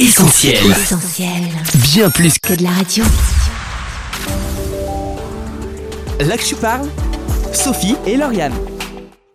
Essentiel. Essentiel. Bien plus que de la radio. là que je parle, Sophie et Lauriane.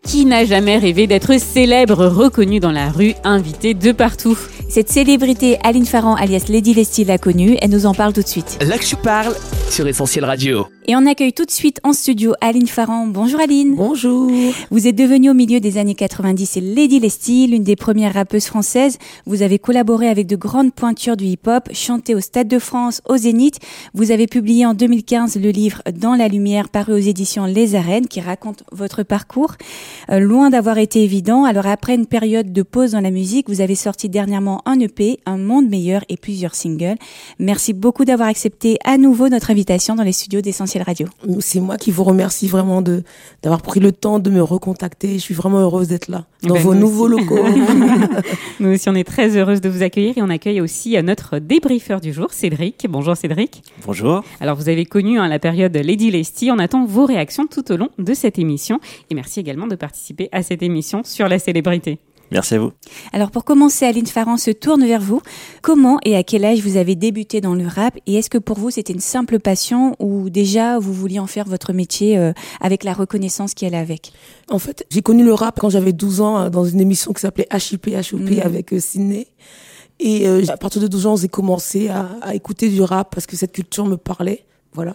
Qui n'a jamais rêvé d'être célèbre, reconnu dans la rue, invité de partout? Cette célébrité, Aline Farran, alias Lady Lestie, l'a connue. Elle nous en parle tout de suite. Là que je parle sur Essentiel Radio. Et on accueille tout de suite en studio Aline Farran. Bonjour Aline. Bonjour. Vous êtes devenue au milieu des années 90 Lady Lestie, l'une des premières rappeuses françaises. Vous avez collaboré avec de grandes pointures du hip-hop, chanté au Stade de France, au Zénith. Vous avez publié en 2015 le livre Dans la lumière, paru aux éditions Les Arènes, qui raconte votre parcours. Euh, loin d'avoir été évident, alors après une période de pause dans la musique, vous avez sorti dernièrement un EP, Un monde meilleur et plusieurs singles. Merci beaucoup d'avoir accepté à nouveau notre invitation dans les studios d'Essentiel Radio. C'est moi qui vous remercie vraiment de d'avoir pris le temps de me recontacter. Je suis vraiment heureuse d'être là dans Ben, vos nouveaux locaux. Nous aussi, on est très heureuse de vous accueillir et on accueille aussi euh, notre débriefeur du jour, Cédric. Bonjour Cédric. Bonjour. Alors, vous avez connu hein, la période Lady Lestie. On attend vos réactions tout au long de cette émission. Et merci également de participer à cette émission sur la célébrité. Merci à vous. Alors pour commencer, Aline Farran se tourne vers vous. Comment et à quel âge vous avez débuté dans le rap et est-ce que pour vous c'était une simple passion ou déjà vous vouliez en faire votre métier euh, avec la reconnaissance qui allait avec? En fait, j'ai connu le rap quand j'avais 12 ans euh, dans une émission qui s'appelait HIP HOP Mhm. avec euh, Sydney. Et euh, à partir de 12 ans, j'ai commencé à, à écouter du rap parce que cette culture me parlait. Voilà.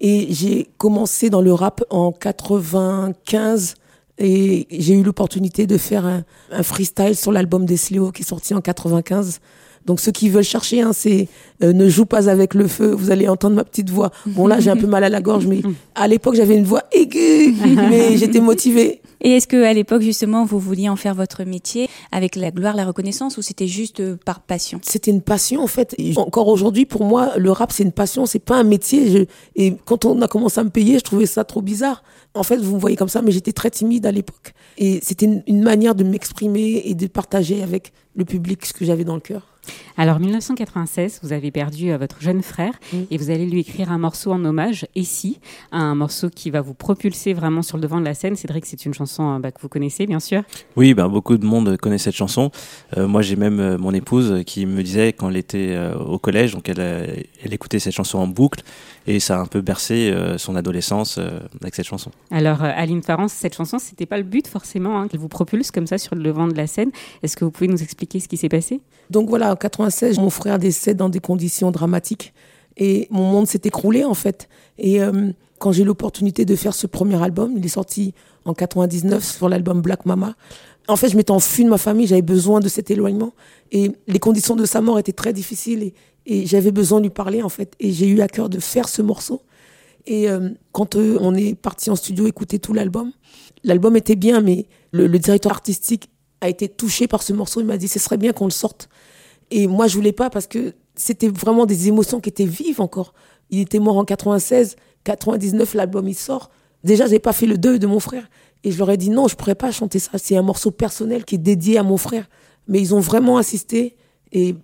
Et j'ai commencé dans le rap en 95 et j'ai eu l'opportunité de faire un, un freestyle sur l'album des Sléo qui est sorti en 95. Donc ceux qui veulent chercher, hein, c'est euh, ne joue pas avec le feu. Vous allez entendre ma petite voix. Bon là, j'ai un peu mal à la gorge, mais à l'époque j'avais une voix aiguë, mais j'étais motivée. Et est-ce que à l'époque justement vous vouliez en faire votre métier avec la gloire, la reconnaissance ou c'était juste euh, par passion? C'était une passion en fait. Encore aujourd'hui, pour moi, le rap c'est une passion, c'est pas un métier. Et quand on a commencé à me payer, je trouvais ça trop bizarre. En fait, vous me voyez comme ça, mais j'étais très timide à l'époque. Et c'était une manière de m'exprimer et de partager avec le public ce que j'avais dans le cœur. Alors, 1996, vous avez perdu euh, votre jeune frère et vous allez lui écrire un morceau en hommage, Et si, un morceau qui va vous propulser vraiment sur le devant de la scène. Cédric, c'est une chanson euh, bah, que vous connaissez, bien sûr. Oui, ben, beaucoup de monde connaît cette chanson. Euh, moi, j'ai même euh, mon épouse qui me disait quand elle était euh, au collège, donc elle, euh, elle écoutait cette chanson en boucle et ça a un peu bercé euh, son adolescence euh, avec cette chanson. Alors, euh, Aline Farran, cette chanson, c'était pas le but forcément hein, qu'elle vous propulse comme ça sur le devant de la scène. Est-ce que vous pouvez nous expliquer ce qui s'est passé? Donc voilà, en 96, mon frère décède dans des conditions dramatiques et mon monde s'est écroulé en fait. Et euh, quand j'ai eu l'opportunité de faire ce premier album, il est sorti en 99 sur l'album Black Mama. En fait, je m'étais enfuie de ma famille, j'avais besoin de cet éloignement et les conditions de sa mort étaient très difficiles et, j'avais besoin de lui parler en fait. Et j'ai eu à cœur de faire ce morceau. Et euh, quand euh, on est parti en studio écouter tout l'album, l'album était bien, mais le, le directeur artistique a été touché par ce morceau. Il m'a dit ce serait bien qu'on le sorte. Et moi, je voulais pas parce que c'était vraiment des émotions qui étaient vives encore. Il était mort en 96, 99, l'album il sort. Déjà, j'ai pas fait le deuil de mon frère. Et je leur ai dit non, je pourrais pas chanter ça. C'est un morceau personnel qui est dédié à mon frère. Mais ils ont vraiment insisté. Et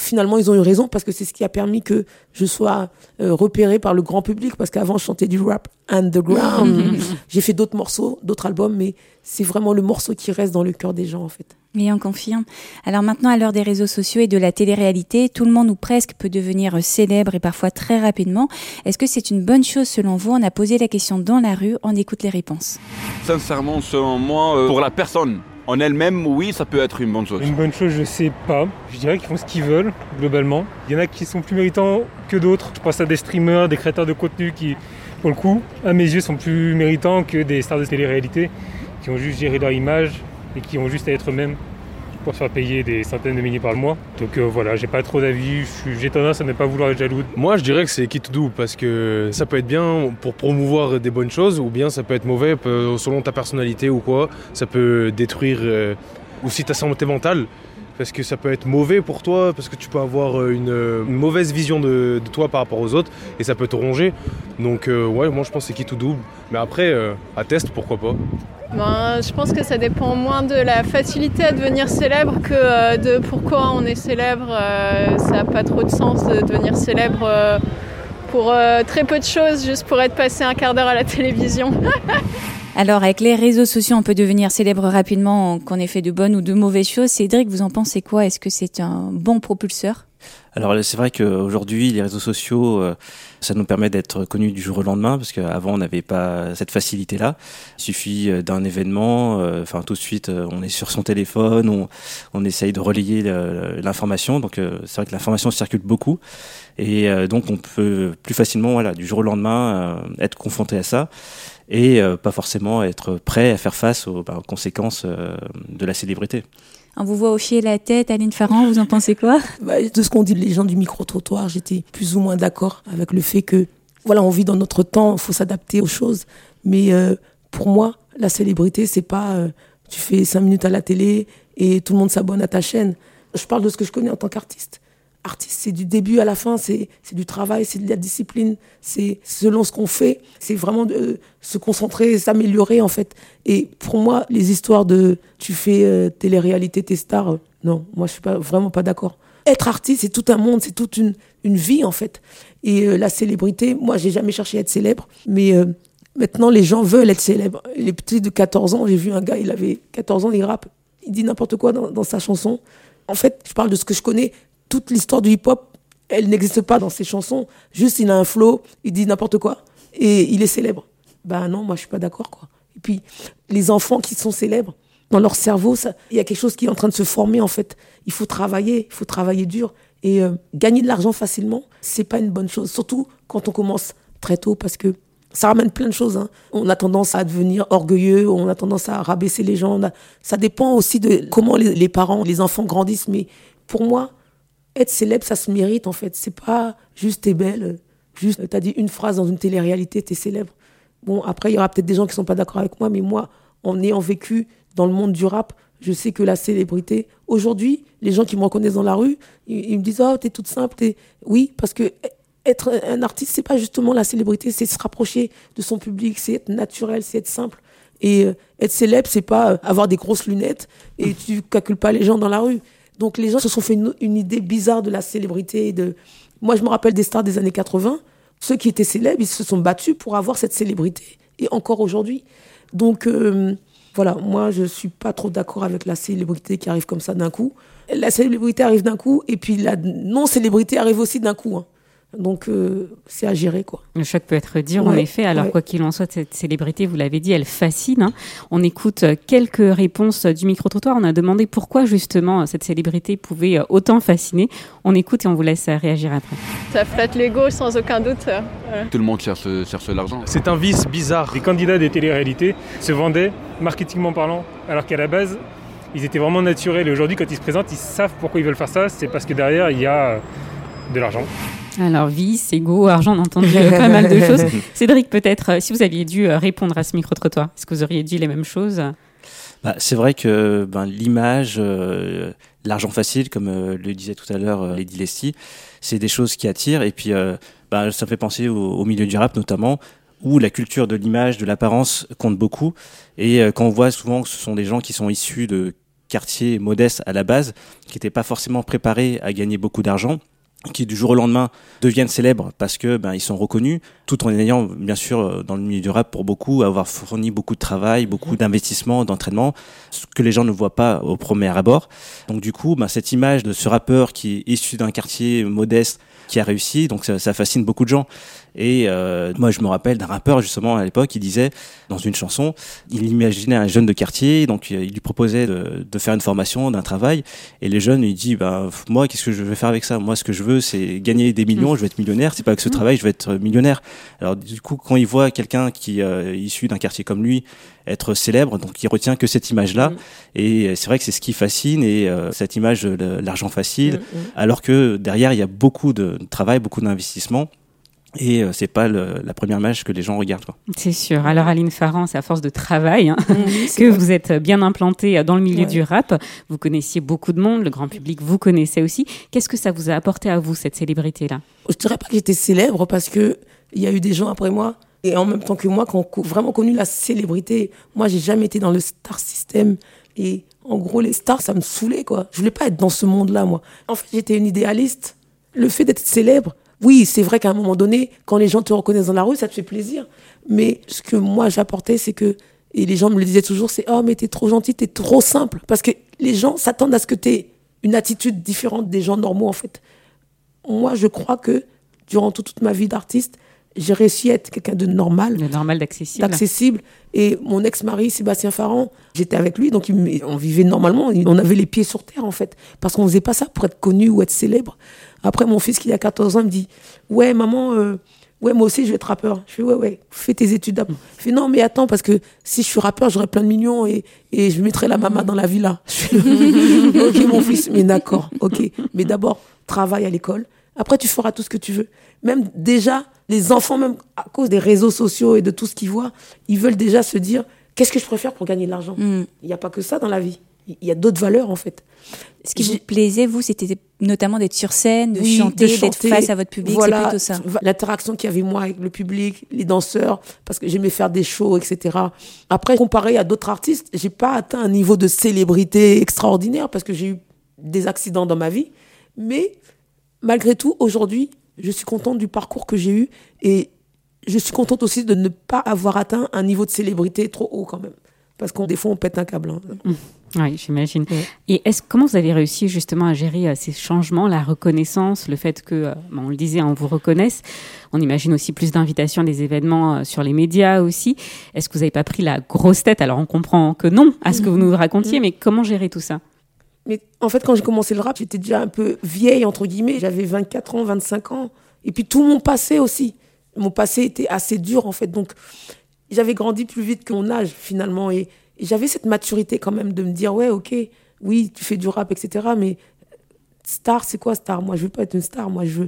finalement, ils ont eu raison parce que c'est ce qui a permis que je sois euh, repéré par le grand public. Parce qu'avant, je chantais du rap underground. j'ai fait d'autres morceaux, d'autres albums, mais c'est vraiment le morceau qui reste dans le cœur des gens, en fait. Oui, on confirme. Alors maintenant, à l'heure des réseaux sociaux et de la télé-réalité, tout le monde ou presque peut devenir célèbre et parfois très rapidement. Est-ce que c'est une bonne chose selon vous? On a posé la question dans la rue, on écoute les réponses. Sincèrement, selon moi, euh, pour la personne en elle-même, oui, ça peut être une bonne chose. Une bonne chose, je sais pas. Je dirais qu'ils font ce qu'ils veulent, globalement. Il y en a qui sont plus méritants que d'autres. Je pense à des streamers, des créateurs de contenu qui, pour le coup, à mes yeux, sont plus méritants que des stars de télé-réalité qui ont juste géré leur image et qui ont juste à être eux-mêmes pour se faire payer des centaines de milliers par mois. Donc euh, voilà, j'ai pas trop d'avis. J'ai tendance à ne pas vouloir être jaloux. Moi, je dirais que c'est qui to do parce que ça peut être bien pour promouvoir des bonnes choses ou bien ça peut être mauvais peu- selon ta personnalité ou quoi. Ça peut détruire euh, aussi ta santé mentale parce que ça peut être mauvais pour toi parce que tu peux avoir euh, une, euh, mauvaise vision de, toi par rapport aux autres et ça peut te ronger. Donc euh, ouais, moi je pense que c'est qui to do. Mais après, euh, à test, pourquoi pas. Ben, je pense que ça dépend moins de la facilité à devenir célèbre que euh, de pourquoi on est célèbre. Euh, ça n'a pas trop de sens de devenir célèbre euh, pour très peu de choses, juste pour être passé un quart d'heure à la télévision. Alors, avec les réseaux sociaux, on peut devenir célèbre rapidement, qu'on ait fait de bonnes ou de mauvaises choses. Cédric, vous en pensez quoi? Est-ce que c'est un bon propulseur? Alors c'est vrai qu'aujourd'hui, les réseaux sociaux, euh, ça nous permet d'être connus du jour au lendemain, parce qu'avant, on n'avait pas cette facilité-là. Il suffit euh, d'un événement, euh, enfin tout de suite, on est sur son téléphone, on, essaye de relayer l'information. Donc c'est vrai que l'information circule beaucoup. Et donc on peut plus facilement, voilà, du jour au lendemain, être confronté à ça et pas forcément être prêt à faire face aux, bah, aux conséquences de la célébrité. On vous voit hocher la tête, Aline Farran, vous en pensez quoi? Bah, De ce qu'ont dit les gens du micro-trottoir, j'étais plus ou moins d'accord avec le fait que, voilà, on vit dans notre temps, il faut s'adapter aux choses. Mais euh, pour moi, la célébrité, c'est pas euh, tu fais cinq minutes à la télé et tout le monde s'abonne à ta chaîne. Je parle de ce que je connais en tant qu'artiste artiste, c'est du début à la fin, c'est du travail, c'est de la discipline, c'est selon ce qu'on fait, c'est vraiment de se concentrer, s'améliorer en fait. Et pour moi, les histoires de tu fais euh, télé-réalité, tes stars, euh, non, moi je suis pas vraiment pas d'accord. Être artiste, c'est tout un monde, c'est toute une, une vie en fait. Et euh, la célébrité, moi j'ai jamais cherché à être célèbre, mais maintenant les gens veulent être célèbres. Les petits de 14 ans, j'ai vu un gars, il avait 14 ans, il rappe, il dit n'importe quoi dans, dans sa chanson. En fait, je parle de ce que je connais toute l'histoire du hip-hop, elle n'existe pas dans ses chansons. Juste, il a un flow, il dit n'importe quoi et il est célèbre. Ben non, moi, je suis pas d'accord, quoi. Et puis, les enfants qui sont célèbres, dans leur cerveau, il y a quelque chose qui est en train de se former, en fait. Il faut travailler, il faut travailler dur. Et euh, gagner de l'argent facilement, c'est pas une bonne chose. Surtout quand on commence très tôt, parce que ça ramène plein de choses. Hein. On a tendance à devenir orgueilleux, on a tendance à rabaisser les gens. Ça dépend aussi de comment les, les parents, les enfants grandissent. Mais pour moi, être célèbre, ça se mérite en fait. C'est pas juste t'es belle, juste t'as dit une phrase dans une télé-réalité, t'es célèbre. Bon, après, il y aura peut-être des gens qui sont pas d'accord avec moi, mais moi, en ayant vécu dans le monde du rap, je sais que la célébrité, aujourd'hui, les gens qui me reconnaissent dans la rue, ils, me disent, oh, t'es toute simple. Oui, parce que être un artiste, c'est pas justement la célébrité, c'est se rapprocher de son public, c'est être naturel, c'est être simple. Et euh, être célèbre, c'est pas euh, avoir des grosses lunettes et tu calcules pas les gens dans la rue. Donc les gens se sont fait une, idée bizarre de la célébrité. Moi, je me rappelle des stars des années 80. Ceux qui étaient célèbres, ils se sont battus pour avoir cette célébrité. Et encore aujourd'hui. Donc euh, voilà, moi, je ne suis pas trop d'accord avec la célébrité qui arrive comme ça d'un coup. La célébrité arrive d'un coup et puis la non-célébrité arrive aussi d'un coup. Hein. Donc, euh, c'est à gérer, quoi. Le choc peut être dur, en effet. Alors, quoi qu'il en soit, cette célébrité, vous l'avez dit, elle fascine. Hein. On écoute euh, quelques réponses du micro-trottoir. On a demandé pourquoi, justement, cette célébrité pouvait euh, autant fasciner. On écoute et on vous laisse réagir après. Ça flatte l'ego, sans aucun doute. Tout le monde cherche, cherche l'argent. C'est un vice bizarre. Les candidats des téléréalités se vendaient, marketingment parlant, alors qu'à la base, ils étaient vraiment naturels. Et aujourd'hui, quand ils se présentent, ils savent pourquoi ils veulent faire ça. C'est parce que derrière, il y a de l'argent. Alors, vice, ego, argent, on entend pas mal de choses. Cédric, peut-être, euh, si vous aviez dû euh, répondre à ce micro-trottoir, est-ce que vous auriez dit les mêmes choses? Bah, C'est vrai que ben, l'image, euh, l'argent facile, comme le disait tout à l'heure Lady Lesty, c'est des choses qui attirent. Et puis, ben, ça me fait penser au, milieu du rap notamment, où la culture de l'image, de l'apparence compte beaucoup. Et quand on voit souvent que ce sont des gens qui sont issus de quartiers modestes à la base, qui n'étaient pas forcément préparés à gagner beaucoup d'argent, qui du jour au lendemain deviennent célèbres parce que ben ils sont reconnus, tout en ayant bien sûr euh, dans le milieu du rap pour beaucoup avoir fourni beaucoup de travail, beaucoup d'investissement, d'entraînement, ce que les gens ne voient pas au premier abord. Donc du coup, ben, cette image de ce rappeur qui est issu d'un quartier modeste qui a réussi, donc ça, ça fascine beaucoup de gens. Et euh, moi, je me rappelle d'un rappeur justement à l'époque, il disait dans une chanson, il imaginait un jeune de quartier, donc euh, il lui proposait de, de faire une formation, d'un travail, et les jeunes lui dit, bah moi, qu'est-ce que je vais faire avec ça? Moi, ce que je veux, c'est gagner des millions, je vais être millionnaire. C'est pas avec ce mmh. travail, je vais être millionnaire. Alors du coup, quand il voit quelqu'un qui euh, issu d'un quartier comme lui être célèbre, donc il retient que cette image-là. Mmh. Et c'est vrai que c'est ce qui fascine et euh, cette image de l'argent facile, mmh, alors que derrière il y a beaucoup de travail, beaucoup d'investissement. Et euh, c'est pas la première image que les gens regardent. C'est sûr. Alors Aline Farran, c'est à force de travail hein, que vous êtes bien implantée dans le milieu du rap. Vous connaissiez beaucoup de monde, le grand public vous connaissait aussi. Qu'est-ce que ça vous a apporté à vous cette célébrité-là? Je dirais pas que j'étais célèbre parce que il y a eu des gens après moi et en même temps que moi qui ont vraiment connu la célébrité. Moi, j'ai jamais été dans le star system et en gros les stars, ça me saoulait quoi. Je voulais pas être dans ce monde-là moi. En fait, j'étais une idéaliste. Le fait d'être célèbre oui, c'est vrai qu'à un moment donné, quand les gens te reconnaissent dans la rue, ça te fait plaisir. Mais ce que moi j'apportais, c'est que Et les gens me le disaient toujours, c'est oh mais t'es trop gentil, t'es trop simple, parce que les gens s'attendent à ce que t'aies une attitude différente des gens normaux en fait. Moi, je crois que durant toute, ma vie d'artiste, j'ai réussi à être quelqu'un de normal. De normal, d'accessible. D'accessible. Et mon ex-mari, Sébastien Farran, j'étais avec lui, donc on vivait normalement. On avait les pieds sur terre, en fait. Parce qu'on faisait pas ça pour être connu ou être célèbre. Après, mon fils, qui a 14 ans, me dit Ouais, maman, euh, ouais, moi aussi, je vais être rappeur. Je fais Ouais, ouais, fais tes études d'abord. Je fais Non, mais attends, parce que si je suis rappeur, j'aurai plein de millions et, et je mettrai la maman dans la villa. Je fais, Ok, mon fils, mais d'accord, ok. Mais d'abord, travaille à l'école. Après, tu feras tout ce que tu veux. Même déjà, les enfants, même à cause des réseaux sociaux et de tout ce qu'ils voient, ils veulent déjà se dire qu'est-ce que je préfère pour gagner de l'argent? Mm. Il n'y a pas que ça dans la vie. Il y a d'autres valeurs, en fait. Ce qui vous plaisait, vous, c'était notamment d'être sur scène, de chanter, d'être face à votre public, voilà, c'est plutôt ça. L'interaction qu'il y avait moi avec le public, les danseurs, parce que j'aimais faire des shows, etc. Après, comparé à d'autres artistes, j'ai pas atteint un niveau de célébrité extraordinaire parce que j'ai eu des accidents dans ma vie. Mais malgré tout, aujourd'hui, je suis contente du parcours que j'ai eu et je suis contente aussi de ne pas avoir atteint un niveau de célébrité trop haut quand même. Parce qu'on des fois, on pète un câble. Hein. Mmh. Oui, j'imagine. Et est comment vous avez réussi justement à gérer euh, ces changements, la reconnaissance, le fait que, euh, on le disait, on vous reconnaisse On imagine aussi plus d'invitations, des événements euh, sur les médias aussi. Est-ce que vous n'avez pas pris la grosse tête? Alors, on comprend que non à ce que vous nous racontiez, mmh. mais comment gérer tout ça? Mais en fait, quand j'ai commencé le rap, j'étais déjà un peu vieille, entre guillemets. J'avais 24 ans, 25 ans. Et puis tout mon passé aussi. Mon passé était assez dur, en fait. Donc, j'avais grandi plus vite que mon âge, finalement. Et, j'avais cette maturité quand même de me dire, ouais, ok, oui, tu fais du rap, etc. Mais star, c'est quoi star? Moi, je veux pas être une star. Moi, je.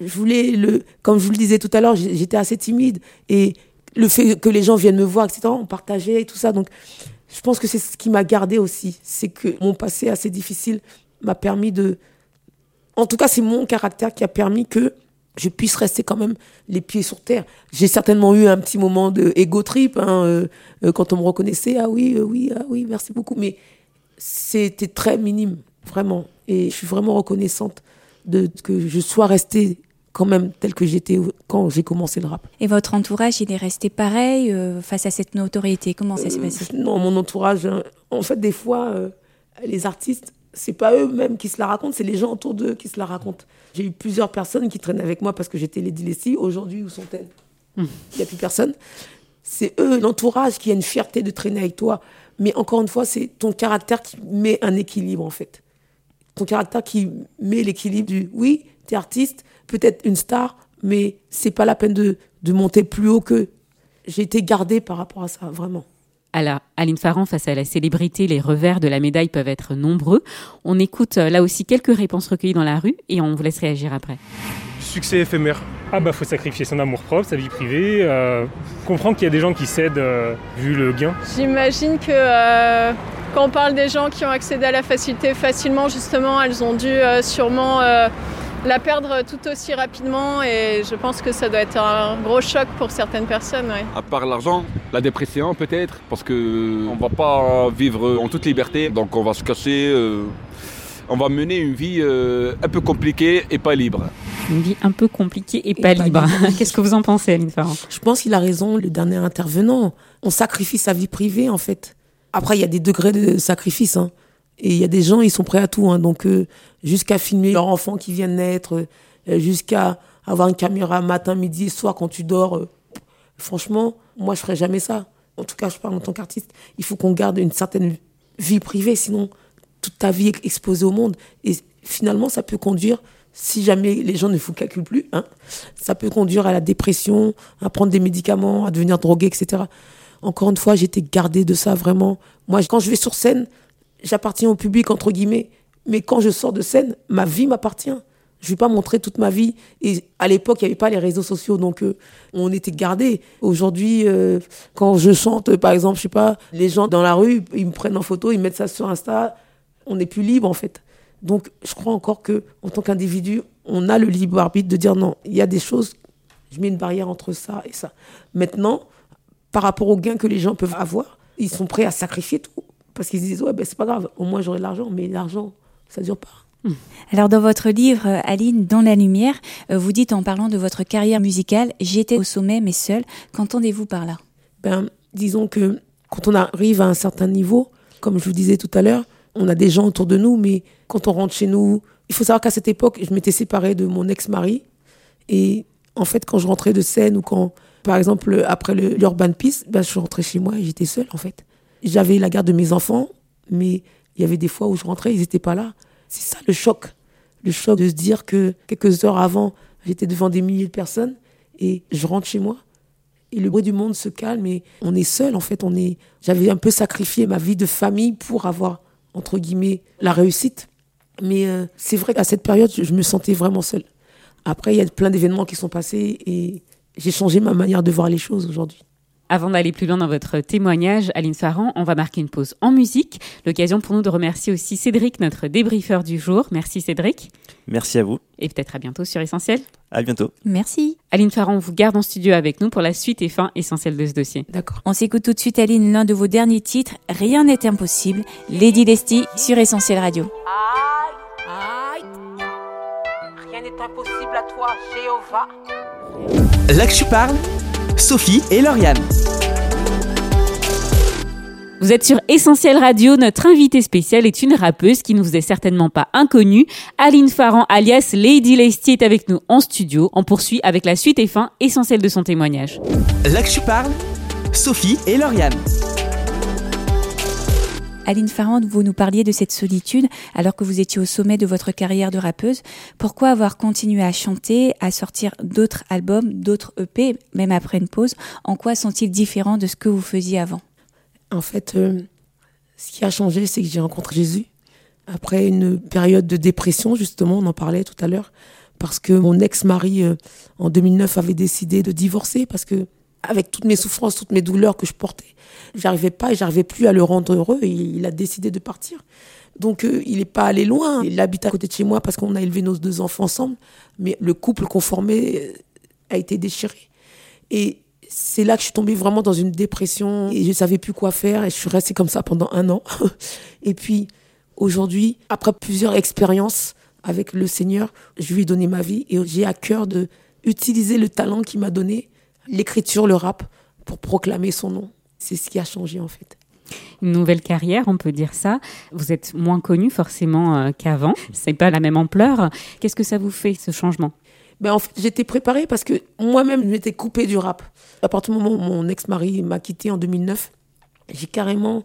Je voulais le. Comme je vous le disais tout à l'heure, j'étais assez timide. Et le fait que les gens viennent me voir, etc., on partageait et tout ça. Donc, je pense que c'est ce qui m'a gardé aussi. C'est que mon passé assez difficile m'a permis de. En tout cas, c'est mon caractère qui a permis que je puisse rester quand même les pieds sur terre. J'ai certainement eu un petit moment de ego trip hein, euh, euh, quand on me reconnaissait. Ah oui, euh, oui, ah oui, merci beaucoup. Mais c'était très minime, vraiment. Et je suis vraiment reconnaissante de que je sois restée quand même tel que j'étais quand j'ai commencé le rap. Et votre entourage, il est resté pareil face à cette notoriété? Comment ça s'est passé? Non, mon entourage, hein, en fait, des fois, les artistes, c'est pas eux-mêmes qui se la racontent, c'est les gens autour d'eux qui se la racontent. J'ai eu plusieurs personnes qui traînent avec moi parce que j'étais Lady Leslie. Aujourd'hui, où sont-elles? Hmm. Il n'y a plus personne. C'est eux, l'entourage, qui a une fierté de traîner avec toi. Mais encore une fois, c'est ton caractère qui met un équilibre, en fait. Ton caractère qui met l'équilibre du oui, tu es artiste, peut-être une star, mais c'est pas la peine de, de monter plus haut que. J'ai été gardée par rapport à ça, vraiment. Alors, Aline Farran, face à la célébrité, les revers de la médaille peuvent être nombreux. On écoute euh, là aussi quelques réponses recueillies dans la rue et on vous laisse réagir après. Succès éphémère. Ah bah faut sacrifier son amour propre, sa vie privée, euh, comprendre qu'il y a des gens qui cèdent euh, vu le gain. J'imagine que quand on parle des gens qui ont accédé à la facilité facilement, justement, elles ont dû sûrement la perdre tout aussi rapidement et je pense que ça doit être un gros choc pour certaines personnes. À part l'argent, la dépression peut-être, parce que on va pas vivre en toute liberté, donc on va se cacher. Euh, on va mener une vie euh, un peu compliquée et pas libre. Une vie un peu compliquée et, pas, libre. Qu'est-ce que vous en pensez, Aline Farran Je pense qu'il a raison, le dernier intervenant. On sacrifie sa vie privée, en fait. Après, il y a des degrés de sacrifice. Hein. Et il y a des gens, ils sont prêts à tout. Hein. Donc, euh, jusqu'à filmer leur enfant qui vient de naître, euh, jusqu'à avoir une caméra matin, midi soir quand tu dors. Euh, franchement, moi, je ferais jamais ça. En tout cas, je parle en tant qu'artiste. Il faut qu'on garde une certaine vie privée, sinon toute ta vie est exposée au monde. Et finalement, ça peut conduire, si jamais les gens ne vous calculent plus, hein, ça peut conduire à la dépression, à prendre des médicaments, à devenir drogué, etc. Encore une fois, été gardée de ça vraiment. Moi, quand je vais sur scène, j'appartiens au public, entre guillemets. Mais quand je sors de scène, ma vie m'appartient. Je ne vais pas montrer toute ma vie. Et à l'époque, il n'y avait pas les réseaux sociaux, donc euh, on était gardés. Aujourd'hui, euh, quand je chante, par exemple, je sais pas, les gens dans la rue, ils me prennent en photo, ils mettent ça sur Insta. On n'est plus libre, en fait. Donc, je crois encore que, en tant qu'individu, on a le libre arbitre de dire non, il y a des choses, je mets une barrière entre ça et ça. Maintenant, par rapport aux gains que les gens peuvent avoir, ils sont prêts à sacrifier tout. Parce qu'ils disent, ouais, ben, c'est pas grave, au moins j'aurai de l'argent, mais l'argent, ça dure pas. Hmm. Alors dans votre livre, Aline, Dans la lumière, euh, vous dites en parlant de votre carrière musicale, j'étais au sommet mais seul. Qu'entendez-vous par là? Ben, disons que quand on arrive à un certain niveau, comme je vous disais tout à l'heure, on a des gens autour de nous, mais quand on rentre chez nous, il faut savoir qu'à cette époque, je m'étais séparée de mon ex-mari. Et en fait, quand je rentrais de scène ou quand, par exemple, après l'Urban Peace, ben, je rentrais chez moi et j'étais seule, en fait. J'avais la garde de mes enfants, mais il y avait des fois où je rentrais, ils n'étaient pas là. C'est ça le choc. Le choc de se dire que quelques heures avant, j'étais devant des milliers de personnes et je rentre chez moi. Et le bruit du monde se calme et on est seul, en fait. On est... J'avais un peu sacrifié ma vie de famille pour avoir, entre guillemets, la réussite. Mais euh, c'est vrai qu'à cette période, je me sentais vraiment seule. Après, il y a plein d'événements qui sont passés et j'ai changé ma manière de voir les choses aujourd'hui. Avant d'aller plus loin dans votre témoignage, Aline Farran, on va marquer une pause en musique. L'occasion pour nous de remercier aussi Cédric, notre débriefeur du jour. Merci Cédric. Merci à vous. Et peut-être à bientôt sur Essentiel. À bientôt. Merci. Aline Farran, on vous garde en studio avec nous pour la suite et fin essentielle de ce dossier. D'accord. On s'écoute tout de suite, Aline, l'un de vos derniers titres, Rien n'est impossible, Lady Lesty sur Essentiel Radio. Rien n'est impossible à toi, Jéhovah. Là que je parle, Sophie et Lauriane. Vous êtes sur Essentiel Radio. Notre invitée spéciale est une rappeuse qui ne vous est certainement pas inconnue. Aline Farran, alias Lady Lesty, est avec nous en studio. On poursuit avec la suite et fin essentielle de son témoignage. Là que je parle, Sophie et Lauriane. Aline Farrand, vous nous parliez de cette solitude alors que vous étiez au sommet de votre carrière de rappeuse. Pourquoi avoir continué à chanter, à sortir d'autres albums, d'autres EP, même après une pause? En quoi sont-ils différents de ce que vous faisiez avant? En fait, euh, ce qui a changé, c'est que j'ai rencontré Jésus. Après une période de dépression, justement, on en parlait tout à l'heure, parce que mon ex-mari, euh, en 2009, avait décidé de divorcer, parce que avec toutes mes souffrances, toutes mes douleurs que je portais, j'arrivais pas et j'arrivais plus à le rendre heureux et il a décidé de partir. Donc euh, il n'est pas allé loin. Il habite à côté de chez moi parce qu'on a élevé nos deux enfants ensemble, mais le couple conformé euh, a été déchiré. Et c'est là que je suis tombée vraiment dans une dépression et je savais plus quoi faire et je suis restée comme ça pendant un an. et puis aujourd'hui, après plusieurs expériences avec le Seigneur, je lui ai donné ma vie et j'ai à cœur de utiliser le talent qu'il m'a donné l'écriture, le rap, pour proclamer son nom. C'est ce qui a changé en fait. Une nouvelle carrière, on peut dire ça. Vous êtes moins connu forcément euh, qu'avant. C'est pas la même ampleur. Qu'est-ce que ça vous fait ce changement? Ben en fait, j'étais préparée parce que moi-même, je m'étais coupée du rap. À partir du moment où mon ex-mari m'a quitté en 2009, j'ai carrément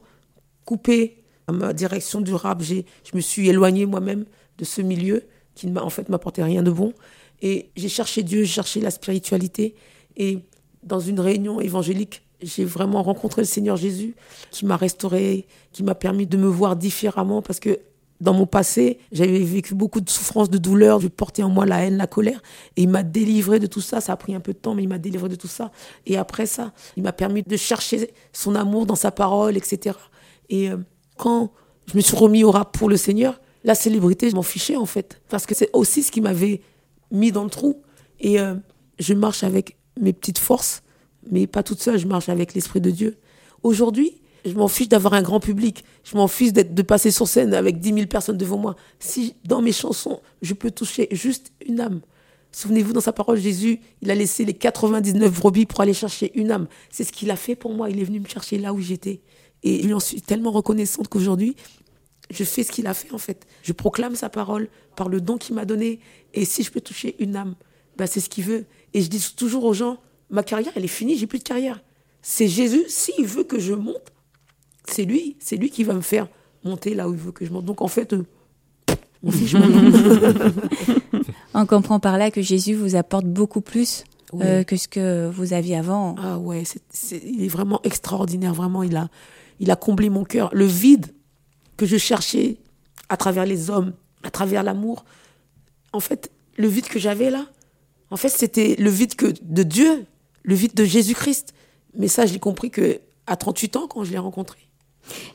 coupé ma direction du rap. je me suis éloignée moi-même de ce milieu qui ne m'a en fait m'apportait rien de bon. Et j'ai cherché Dieu, j'ai cherché la spiritualité. Et dans une réunion évangélique, j'ai vraiment rencontré le Seigneur Jésus qui m'a restauré, qui m'a permis de me voir différemment parce que dans mon passé, j'avais vécu beaucoup de souffrances, de douleurs, je portais en moi la haine, la colère, et il m'a délivré de tout ça. Ça a pris un peu de temps, mais il m'a délivré de tout ça. Et après ça, il m'a permis de chercher son amour dans sa parole, etc. Et euh, quand je me suis remis au rap pour le Seigneur, la célébrité, je m'en fichais en fait, parce que c'est aussi ce qui m'avait mis dans le trou. Et euh, je marche avec mes petites forces, mais pas toute seule, je marche avec l'Esprit de Dieu. Aujourd'hui, je m'en fiche d'avoir un grand public, je m'en fiche de passer sur scène avec 10 000 personnes devant moi. Si dans mes chansons, je peux toucher juste une âme. Souvenez-vous, dans sa parole, Jésus, il a laissé les 99 brebis pour aller chercher une âme. C'est ce qu'il a fait pour moi. Il est venu me chercher là où j'étais. Et je lui en suis tellement reconnaissante qu'aujourd'hui, je fais ce qu'il a fait en fait. Je proclame sa parole par le don qu'il m'a donné. Et si je peux toucher une âme, bah, c'est ce qu'il veut. Et je dis toujours aux gens, ma carrière, elle est finie, j'ai plus de carrière. C'est Jésus, s'il veut que je monte, c'est lui, c'est lui qui va me faire monter là où il veut que je monte. Donc en fait, euh, on fiche On comprend par là que Jésus vous apporte beaucoup plus euh, que ce que vous aviez avant. Ah ouais, il est vraiment extraordinaire, vraiment, il a, il a comblé mon cœur. Le vide que je cherchais à travers les hommes, à travers l'amour, en fait, le vide que j'avais là, en fait, c'était le vide que de Dieu, le vide de Jésus-Christ. Mais ça, je l'ai compris que à 38 ans quand je l'ai rencontré.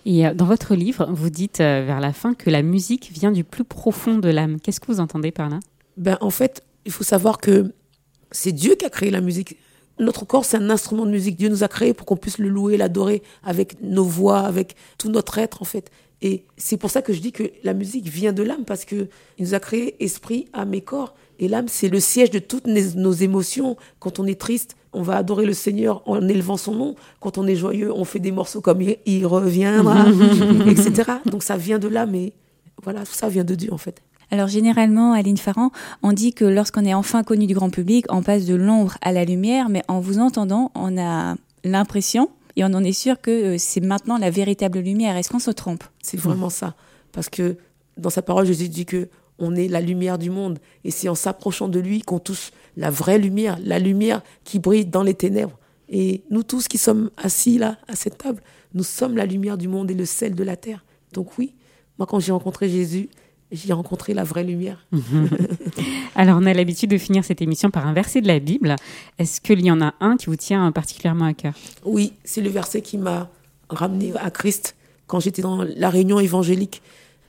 Et euh, dans votre livre, vous dites euh, vers la fin que la musique vient du plus profond de l'âme. Qu'est-ce que vous entendez par là? Ben en fait, il faut savoir que c'est Dieu qui a créé la musique. notre corps, c'est un instrument de musique. Dieu nous a créés pour qu'on puisse le louer, l'adorer avec nos voix, avec tout notre être, en fait. Et c'est pour ça que je dis que la musique vient de l'âme, parce que il nous a créé esprit, âme et corps. Et l'âme, c'est le siège de toutes nos émotions. Quand on est triste, on va adorer le Seigneur en élevant son nom. Quand on est joyeux, on fait des morceaux comme Il reviendra, etc. Donc ça vient de l'âme et voilà, tout ça vient de Dieu, en fait. Alors généralement, Aline Farran, on dit que lorsqu'on est enfin connu du grand public, on passe de l'ombre à la lumière, mais en vous entendant, on a l'impression, et on en est sûr que euh, c'est maintenant la véritable lumière. Est-ce qu'on se trompe? C'est vraiment ça. Parce que dans sa parole, Jésus dit que on est la lumière du monde. Et c'est en s'approchant de lui qu'on touche la vraie lumière, la lumière qui brille dans les ténèbres. Et nous tous qui sommes assis là, à cette table, nous sommes la lumière du monde et le sel de la terre. Donc oui, moi quand j'ai rencontré Jésus, j'ai rencontré la vraie lumière. Alors, on a l'habitude de finir cette émission par un verset de la Bible. Est-ce qu'il y en a un qui vous tient particulièrement à cœur? Oui, c'est le verset qui m'a ramené à Christ quand j'étais dans la réunion évangélique.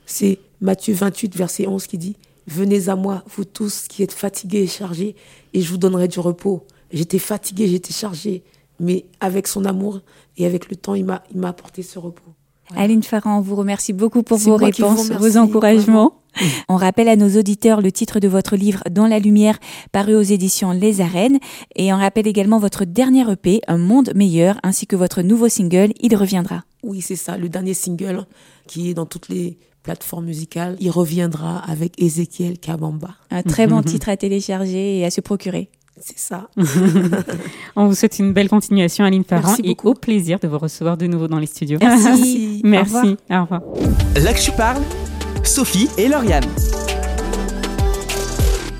C'est Matthieu 28, verset 11 qui dit Venez à moi, vous tous qui êtes fatigués et chargés, et je vous donnerai du repos. J'étais fatigué, j'étais chargé, mais avec son amour et avec le temps, il m'a apporté ce repos. Aline Farran, on vous remercie beaucoup pour vos réponses, vos encouragements. On rappelle à nos auditeurs le titre de votre livre Dans la lumière, paru aux éditions Les Arènes. Et on rappelle également votre dernier EP, Un monde meilleur, ainsi que votre nouveau single, Il reviendra. Oui, c'est ça, le dernier single qui est dans toutes les plateformes musicales. Il reviendra avec Ezekiel Kabamba. Un très bon titre à télécharger et à se procurer. C'est ça. On vous souhaite une belle continuation, Aline Farran, et au plaisir de vous recevoir de nouveau dans les studios. Merci. Merci. Au revoir. Là que tu parles, Sophie et Lauriane.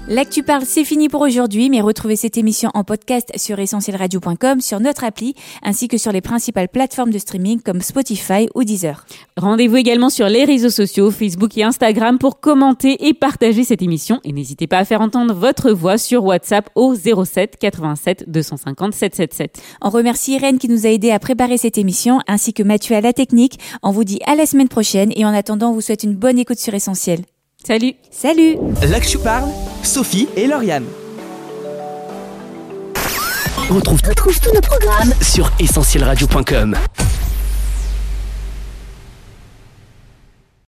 L'actu parle, c'est fini pour aujourd'hui, mais retrouvez cette émission en podcast sur essentielradio.com, sur notre appli, ainsi que sur les principales plateformes de streaming comme Spotify ou Deezer. Rendez-vous également sur les réseaux sociaux, Facebook et Instagram pour commenter et partager cette émission. Et n'hésitez pas à faire entendre votre voix sur WhatsApp au 07 87 250 777. On remercie Irène qui nous a aidé à préparer cette émission, ainsi que Mathieu à la technique. On vous dit à la semaine prochaine et en attendant, on vous souhaite une bonne écoute sur Essentiel. Salut Salut Là que tu parles, Sophie et Lauriane. On retrouve, tous nos programmes sur essentielradio.com.